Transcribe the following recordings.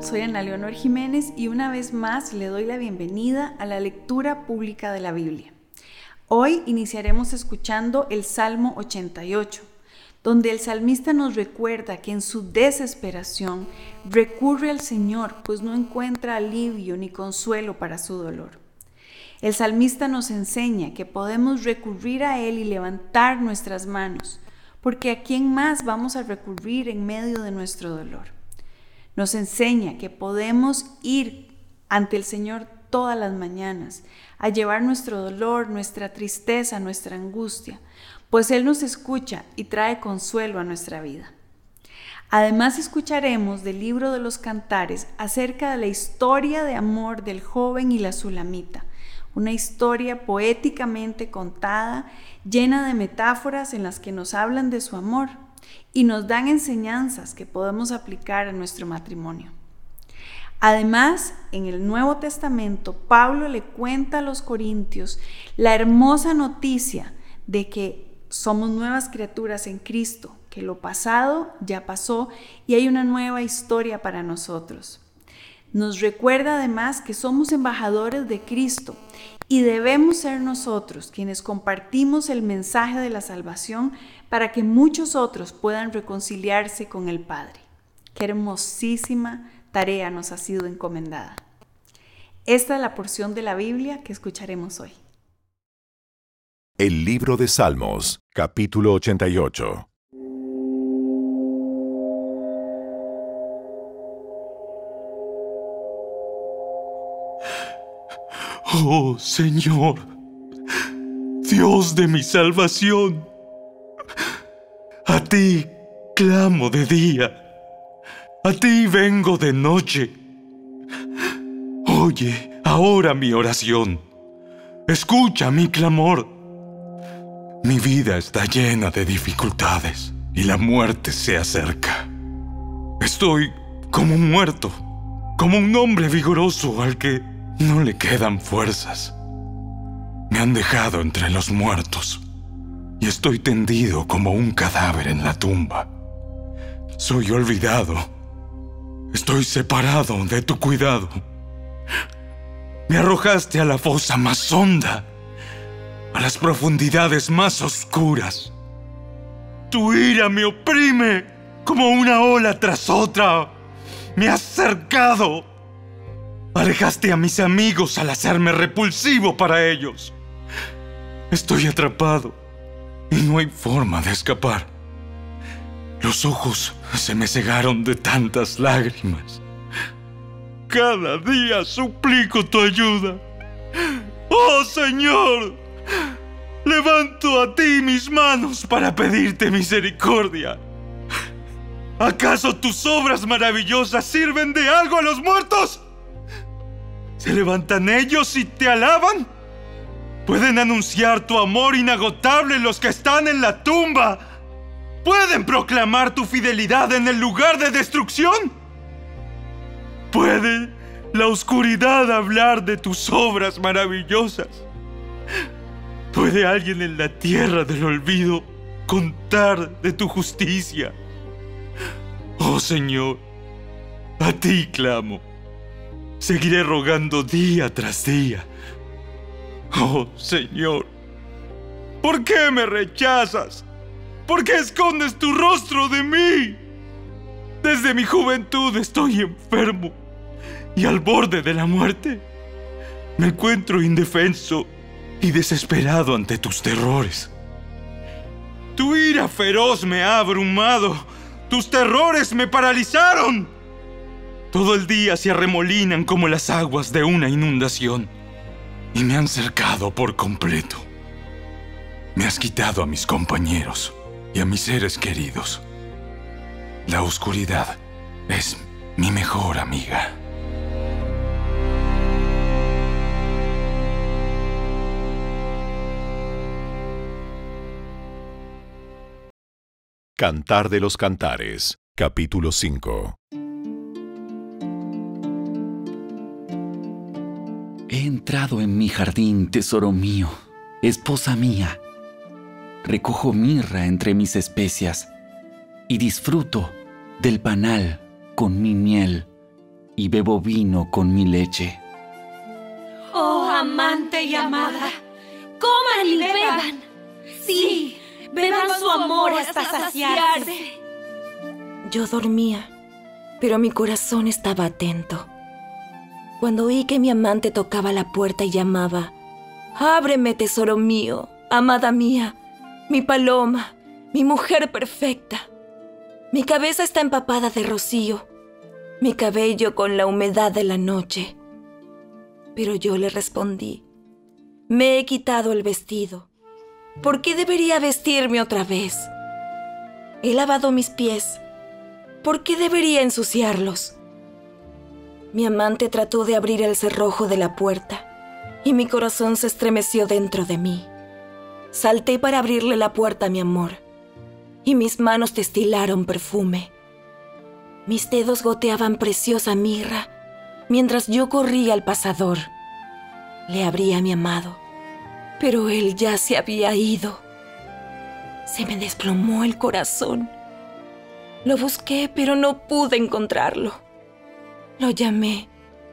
soy Ana Leonor Jiménez y una vez más le doy la bienvenida a la lectura pública de la Biblia. Hoy iniciaremos escuchando el Salmo 88, donde el salmista nos recuerda que en su desesperación recurre al Señor, pues no encuentra alivio ni consuelo para su dolor. El salmista nos enseña que podemos recurrir a Él y levantar nuestras manos, porque a quién más vamos a recurrir en medio de nuestro dolor. Nos enseña que podemos ir ante el Señor todas las mañanas a llevar nuestro dolor, nuestra tristeza, nuestra angustia, pues Él nos escucha y trae consuelo a nuestra vida. Además escucharemos del libro de los cantares acerca de la historia de amor del joven y la sulamita, una historia poéticamente contada, llena de metáforas en las que nos hablan de su amor y nos dan enseñanzas que podemos aplicar a nuestro matrimonio. Además, en el Nuevo Testamento, Pablo le cuenta a los corintios la hermosa noticia de que somos nuevas criaturas en Cristo, que lo pasado ya pasó y hay una nueva historia para nosotros. Nos recuerda además que somos embajadores de Cristo y debemos ser nosotros quienes compartimos el mensaje de la salvación para que muchos otros puedan reconciliarse con el Padre. Qué hermosísima tarea nos ha sido encomendada. Esta es la porción de la Biblia que escucharemos hoy. El libro de Salmos, capítulo 88. Oh Señor, Dios de mi salvación, a ti clamo de día, a ti vengo de noche. Oye ahora mi oración, escucha mi clamor. Mi vida está llena de dificultades y la muerte se acerca. Estoy como un muerto, como un hombre vigoroso al que no le quedan fuerzas. Me han dejado entre los muertos y estoy tendido como un cadáver en la tumba. Soy olvidado. Estoy separado de tu cuidado. Me arrojaste a la fosa más honda, a las profundidades más oscuras. Tu ira me oprime como una ola tras otra. Me has cercado Alejaste a mis amigos al hacerme repulsivo para ellos. Estoy atrapado y no hay forma de escapar. Los ojos se me cegaron de tantas lágrimas. Cada día suplico tu ayuda. Oh Señor, levanto a ti mis manos para pedirte misericordia. ¿Acaso tus obras maravillosas sirven de algo a los muertos? ¿Se levantan ellos y te alaban? ¿Pueden anunciar tu amor inagotable los que están en la tumba? ¿Pueden proclamar tu fidelidad en el lugar de destrucción? ¿Puede la oscuridad hablar de tus obras maravillosas? ¿Puede alguien en la tierra del olvido contar de tu justicia? Oh Señor, a ti clamo. Seguiré rogando día tras día. Oh Señor, ¿por qué me rechazas? ¿Por qué escondes tu rostro de mí? Desde mi juventud estoy enfermo y al borde de la muerte. Me encuentro indefenso y desesperado ante tus terrores. Tu ira feroz me ha abrumado. Tus terrores me paralizaron. Todo el día se arremolinan como las aguas de una inundación y me han cercado por completo. Me has quitado a mis compañeros y a mis seres queridos. La oscuridad es mi mejor amiga. Cantar de los Cantares, capítulo 5 He entrado en mi jardín, tesoro mío, esposa mía. Recojo mirra entre mis especias y disfruto del panal con mi miel. y bebo vino con mi leche. Oh, amante y amada, coman y beban. Sí, beban su amor hasta saciarse. Yo dormía, pero mi corazón estaba atento. Cuando oí que mi amante tocaba la puerta y llamaba, Ábreme, tesoro mío, amada mía, mi paloma, mi mujer perfecta. Mi cabeza está empapada de rocío, mi cabello con la humedad de la noche. Pero yo le respondí, me he quitado el vestido. ¿Por qué debería vestirme otra vez? He lavado mis pies. ¿Por qué debería ensuciarlos? Mi amante trató de abrir el cerrojo de la puerta y mi corazón se estremeció dentro de mí. Salté para abrirle la puerta mi amor y mis manos destilaron perfume. Mis dedos goteaban preciosa mirra mientras yo corría al pasador. Le abrí a mi amado, pero él ya se había ido. Se me desplomó el corazón. Lo busqué, pero no pude encontrarlo. Lo llamé,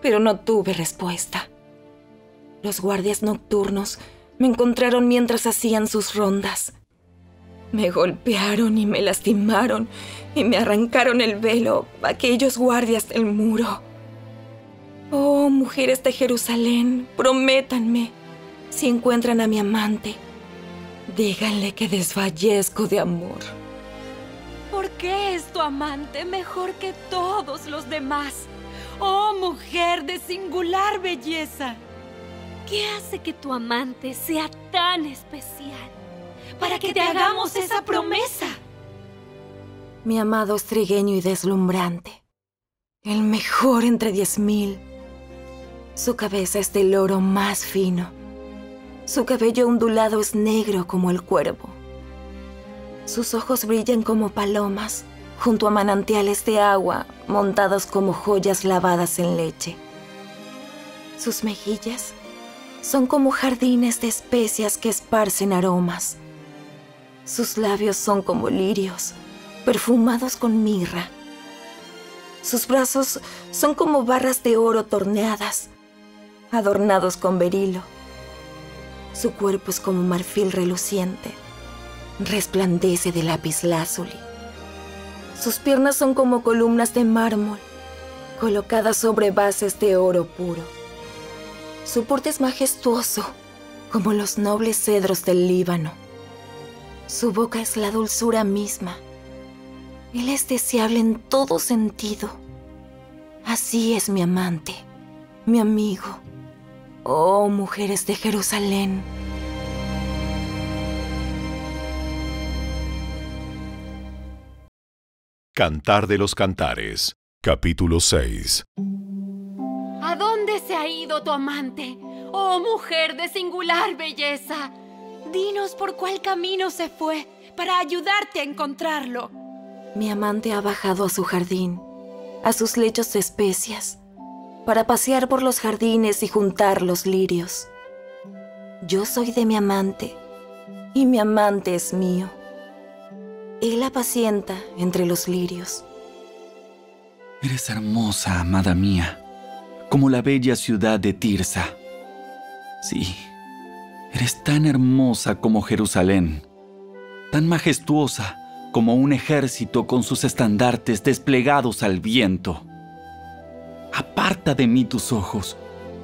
pero no tuve respuesta. Los guardias nocturnos me encontraron mientras hacían sus rondas. Me golpearon y me lastimaron y me arrancaron el velo aquellos guardias del muro. Oh, mujeres de Jerusalén, prométanme, si encuentran a mi amante, díganle que desfallezco de amor. ¿Por qué es tu amante mejor que todos los demás? Oh, mujer de singular belleza. ¿Qué hace que tu amante sea tan especial? Para que te hagamos esa promesa. Mi amado es trigueño y deslumbrante. El mejor entre diez mil. Su cabeza es del oro más fino. Su cabello ondulado es negro como el cuervo. Sus ojos brillan como palomas junto a manantiales de agua montados como joyas lavadas en leche. Sus mejillas son como jardines de especias que esparcen aromas. Sus labios son como lirios, perfumados con mirra. Sus brazos son como barras de oro torneadas, adornados con berilo. Su cuerpo es como marfil reluciente, resplandece de lapislázuli. Sus piernas son como columnas de mármol, colocadas sobre bases de oro puro. Su porte es majestuoso, como los nobles cedros del Líbano. Su boca es la dulzura misma. Él es deseable en todo sentido. Así es mi amante, mi amigo. Oh, mujeres de Jerusalén. Cantar de los Cantares, capítulo 6. ¿A dónde se ha ido tu amante? Oh, mujer de singular belleza. Dinos por cuál camino se fue para ayudarte a encontrarlo. Mi amante ha bajado a su jardín, a sus lechos de especias, para pasear por los jardines y juntar los lirios. Yo soy de mi amante y mi amante es mío. Él apacienta entre los lirios. Eres hermosa, amada mía, como la bella ciudad de Tirsa. Sí, eres tan hermosa como Jerusalén, tan majestuosa como un ejército con sus estandartes desplegados al viento. Aparta de mí tus ojos,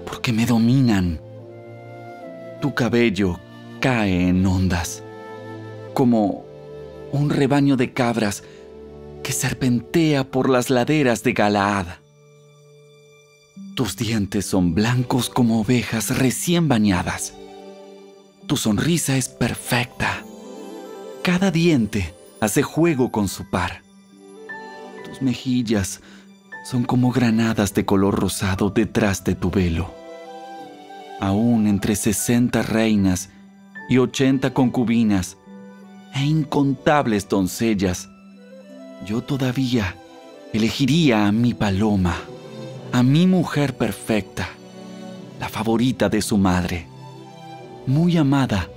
porque me dominan. Tu cabello cae en ondas, como un rebaño de cabras que serpentea por las laderas de Galaad. Tus dientes son blancos como ovejas recién bañadas. Tu sonrisa es perfecta. Cada diente hace juego con su par. Tus mejillas son como granadas de color rosado detrás de tu velo. Aún entre sesenta reinas y ochenta concubinas, e incontables doncellas, yo todavía elegiría a mi paloma, a mi mujer perfecta, la favorita de su madre, muy amada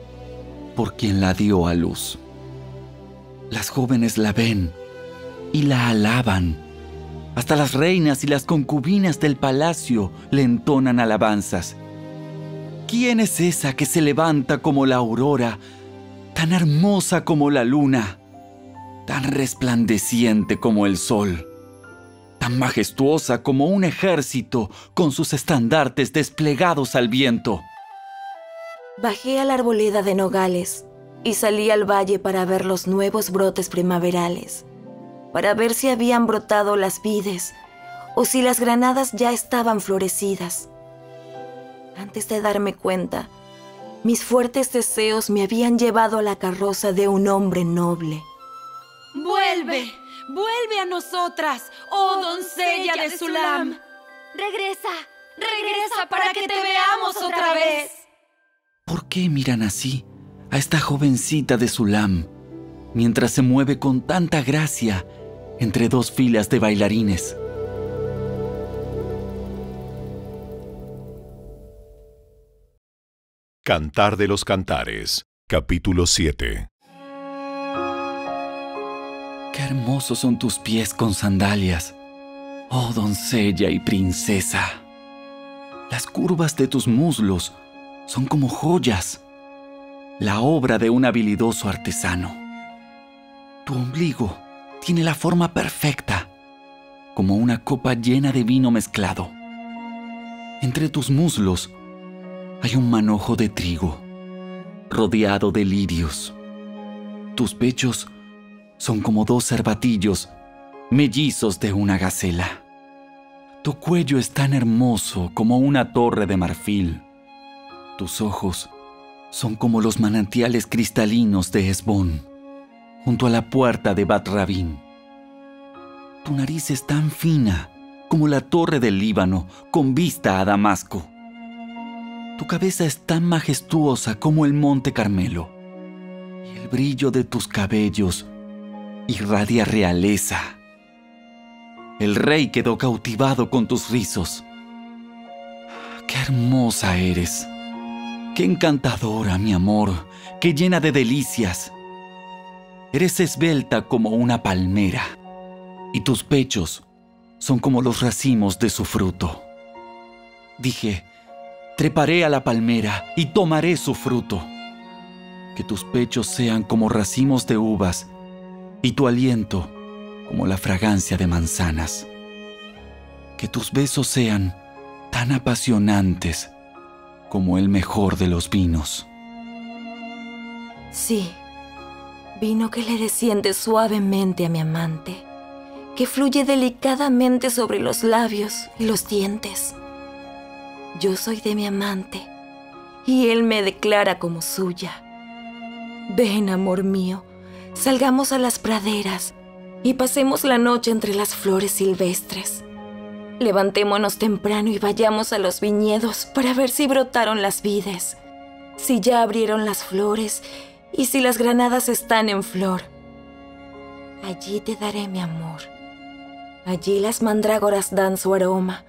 por quien la dio a luz. Las jóvenes la ven y la alaban, Hasta las reinas y las concubinas del palacio le entonan alabanzas. ¿Quién es esa que se levanta como la aurora, tan hermosa como la luna, tan resplandeciente como el sol, tan majestuosa como un ejército con sus estandartes desplegados al viento? Bajé a la arboleda de nogales y salí al valle para ver los nuevos brotes primaverales, para ver si habían brotado las vides o si las granadas ya estaban florecidas antes de darme cuenta, mis fuertes deseos me habían llevado a la carroza de un hombre noble. ¡Vuelve! ¡Vuelve a nosotras, oh doncella de Sulam! ¡Regresa! ¡Regresa para que te veamos otra vez! ¿Por qué miran así a esta jovencita de Sulam mientras se mueve con tanta gracia entre dos filas de bailarines? Cantar de los Cantares, capítulo 7. Qué hermosos son tus pies con sandalias, oh doncella y princesa. Las curvas de tus muslos son como joyas, la obra de un habilidoso artesano. Tu ombligo tiene la forma perfecta, como una copa llena de vino mezclado. Entre tus muslos hay un manojo de trigo, rodeado de lirios. Tus pechos son como dos cervatillos, mellizos de una gacela. Tu cuello es tan hermoso como una torre de marfil. Tus ojos son como los manantiales cristalinos de Esbón, junto a la puerta de Bat Rabin. Tu nariz es tan fina como la torre del Líbano con vista a Damasco. Tu cabeza es tan majestuosa como el monte Carmelo, y el brillo de tus cabellos irradia realeza. El rey quedó cautivado con tus rizos. ¡Qué hermosa eres! ¡Qué encantadora, mi amor! ¡Qué llena de delicias! Eres esbelta como una palmera, y tus pechos son como los racimos de su fruto. Dije, treparé a la palmera y tomaré su fruto. Que tus pechos sean como racimos de uvas y tu aliento como la fragancia de manzanas. Que tus besos sean tan apasionantes como el mejor de los vinos. Sí, vino que le desciende suavemente a mi amante, que fluye delicadamente sobre los labios y los dientes yo soy de mi amante y él me declara como suya. Ven, amor mío, salgamos a las praderas y pasemos la noche entre las flores silvestres. Levantémonos temprano y vayamos a los viñedos para ver si brotaron las vides, si ya abrieron las flores y si las granadas están en flor. Allí te daré mi amor. Allí las mandrágoras dan su aroma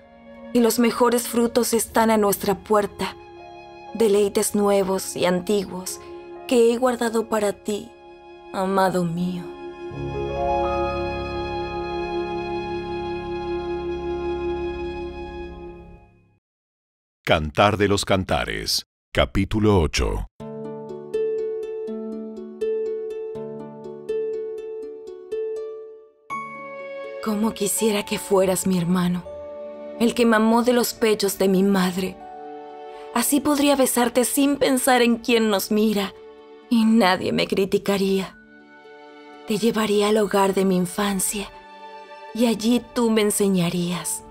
y los mejores frutos están a nuestra puerta, deleites nuevos y antiguos que he guardado para ti, amado mío. Cantar de los Cantares, capítulo 8. Como quisiera que fueras mi hermano el que mamó de los pechos de mi madre. Así podría besarte sin pensar en quién nos mira y nadie me criticaría. Te llevaría al hogar de mi infancia y allí tú me enseñarías.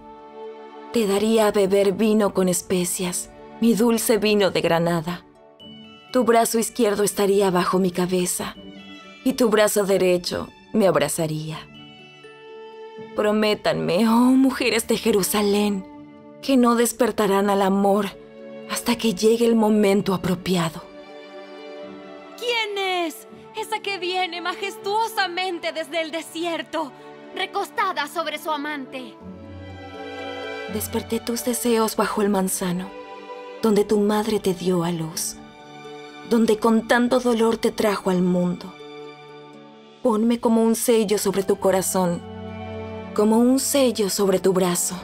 Te daría a beber vino con especias, mi dulce vino de Granada. Tu brazo izquierdo estaría bajo mi cabeza y tu brazo derecho me abrazaría. Prométanme, oh mujeres de Jerusalén, que no despertarán al amor hasta que llegue el momento apropiado. ¿Quién es? Esa que viene majestuosamente desde el desierto, recostada sobre su amante. Desperté tus deseos bajo el manzano, donde tu madre te dio a luz, donde con tanto dolor te trajo al mundo. Ponme como un sello sobre tu corazón como un sello sobre tu brazo,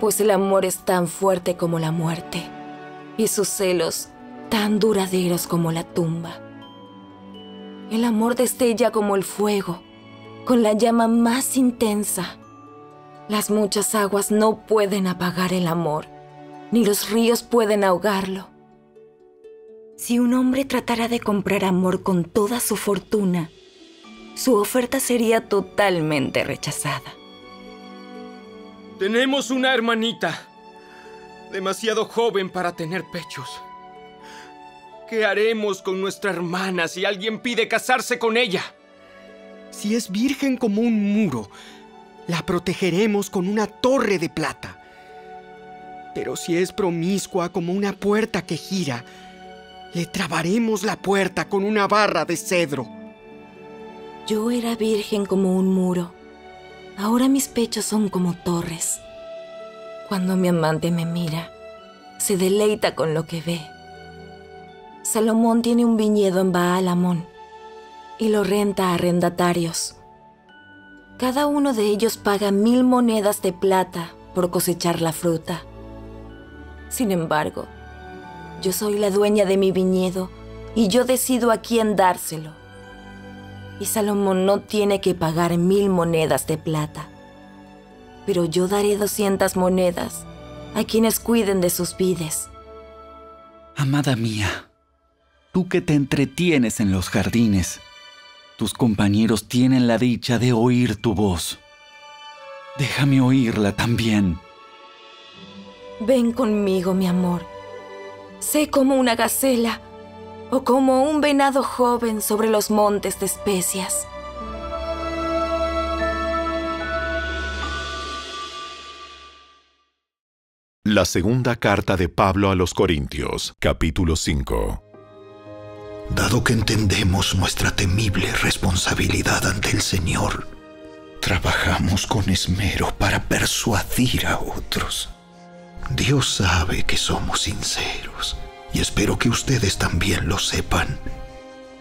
pues el amor es tan fuerte como la muerte y sus celos tan duraderos como la tumba. El amor destella como el fuego, con la llama más intensa. Las muchas aguas no pueden apagar el amor, ni los ríos pueden ahogarlo. Si un hombre tratara de comprar amor con toda su fortuna, su oferta sería totalmente rechazada. Tenemos una hermanita, demasiado joven para tener pechos. ¿Qué haremos con nuestra hermana si alguien pide casarse con ella? Si es virgen como un muro, la protegeremos con una torre de plata. Pero si es promiscua como una puerta que gira, le trabaremos la puerta con una barra de cedro. Yo era virgen como un muro. Ahora mis pechos son como torres. Cuando mi amante me mira, se deleita con lo que ve. Salomón tiene un viñedo en Baalamón y lo renta a arrendatarios. Cada uno de ellos paga mil monedas de plata por cosechar la fruta. Sin embargo, yo soy la dueña de mi viñedo y yo decido a quién dárselo. Y Salomón no tiene que pagar mil monedas de plata, pero yo daré doscientas monedas a quienes cuiden de sus vides. Amada mía, tú que te entretienes en los jardines, tus compañeros tienen la dicha de oír tu voz. Déjame oírla también. Ven conmigo, mi amor Sé como una gacela o como un venado joven sobre los montes de especias. La segunda carta de Pablo a los Corintios, capítulo 5. Dado que entendemos nuestra temible responsabilidad ante el Señor, trabajamos con esmero para persuadir a otros. Dios sabe que somos sinceros y espero que ustedes también lo sepan.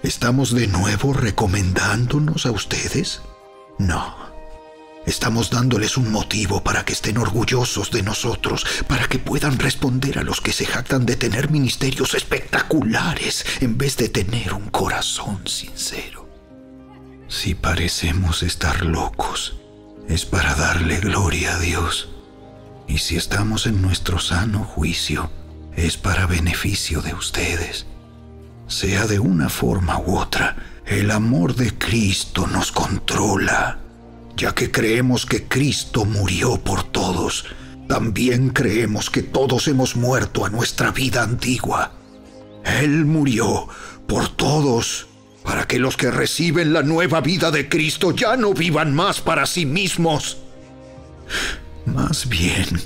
¿Estamos de nuevo recomendándonos a ustedes? No. Estamos dándoles un motivo para que estén orgullosos de nosotros, para que puedan responder a los que se jactan de tener ministerios espectaculares en vez de tener un corazón sincero. Si parecemos estar locos, es para darle gloria a Dios. Y si estamos en nuestro sano juicio, es para beneficio de ustedes. Sea de una forma u otra, el amor de Cristo nos controla. Ya que creemos que Cristo murió por todos, también creemos que todos hemos muerto a nuestra vida antigua. Él murió por todos, para que los que reciben la nueva vida de Cristo ya no vivan más para sí mismos más bien,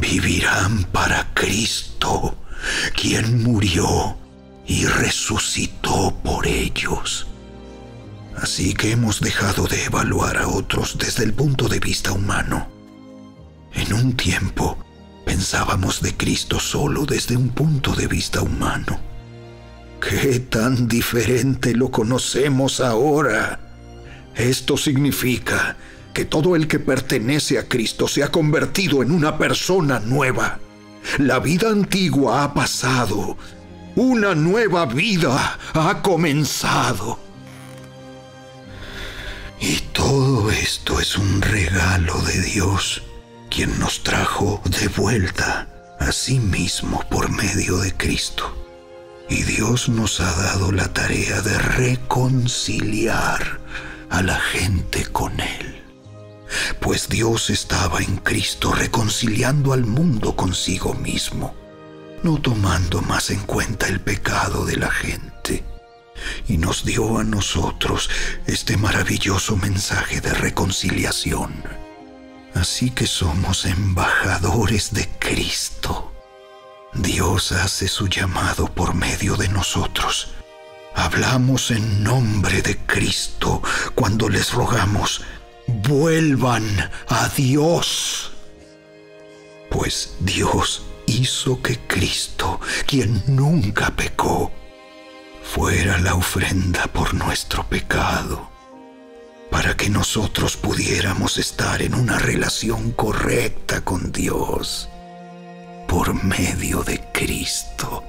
vivirán para Cristo, quien murió y resucitó por ellos. Así que hemos dejado de evaluar a otros desde el punto de vista humano. En un tiempo pensábamos de Cristo solo desde un punto de vista humano. ¿Qué tan diferente lo conocemos ahora? Esto significa que todo el que pertenece a Cristo se ha convertido en una persona nueva. La vida antigua ha pasado. Una nueva vida ha comenzado. Y todo esto es un regalo de Dios, quien nos trajo de vuelta a sí mismo por medio de Cristo. Y Dios nos ha dado la tarea de reconciliar a la gente con Él pues Dios estaba en Cristo reconciliando al mundo consigo mismo, no tomando más en cuenta el pecado de la gente, y nos dio a nosotros este maravilloso mensaje de reconciliación. Así que somos embajadores de Cristo. Dios hace su llamado por medio de nosotros. Hablamos en nombre de Cristo cuando les rogamos, vuelvan a Dios. Pues Dios hizo que Cristo, quien nunca pecó, fuera la ofrenda por nuestro pecado, para que nosotros pudiéramos estar en una relación correcta con Dios por medio de Cristo.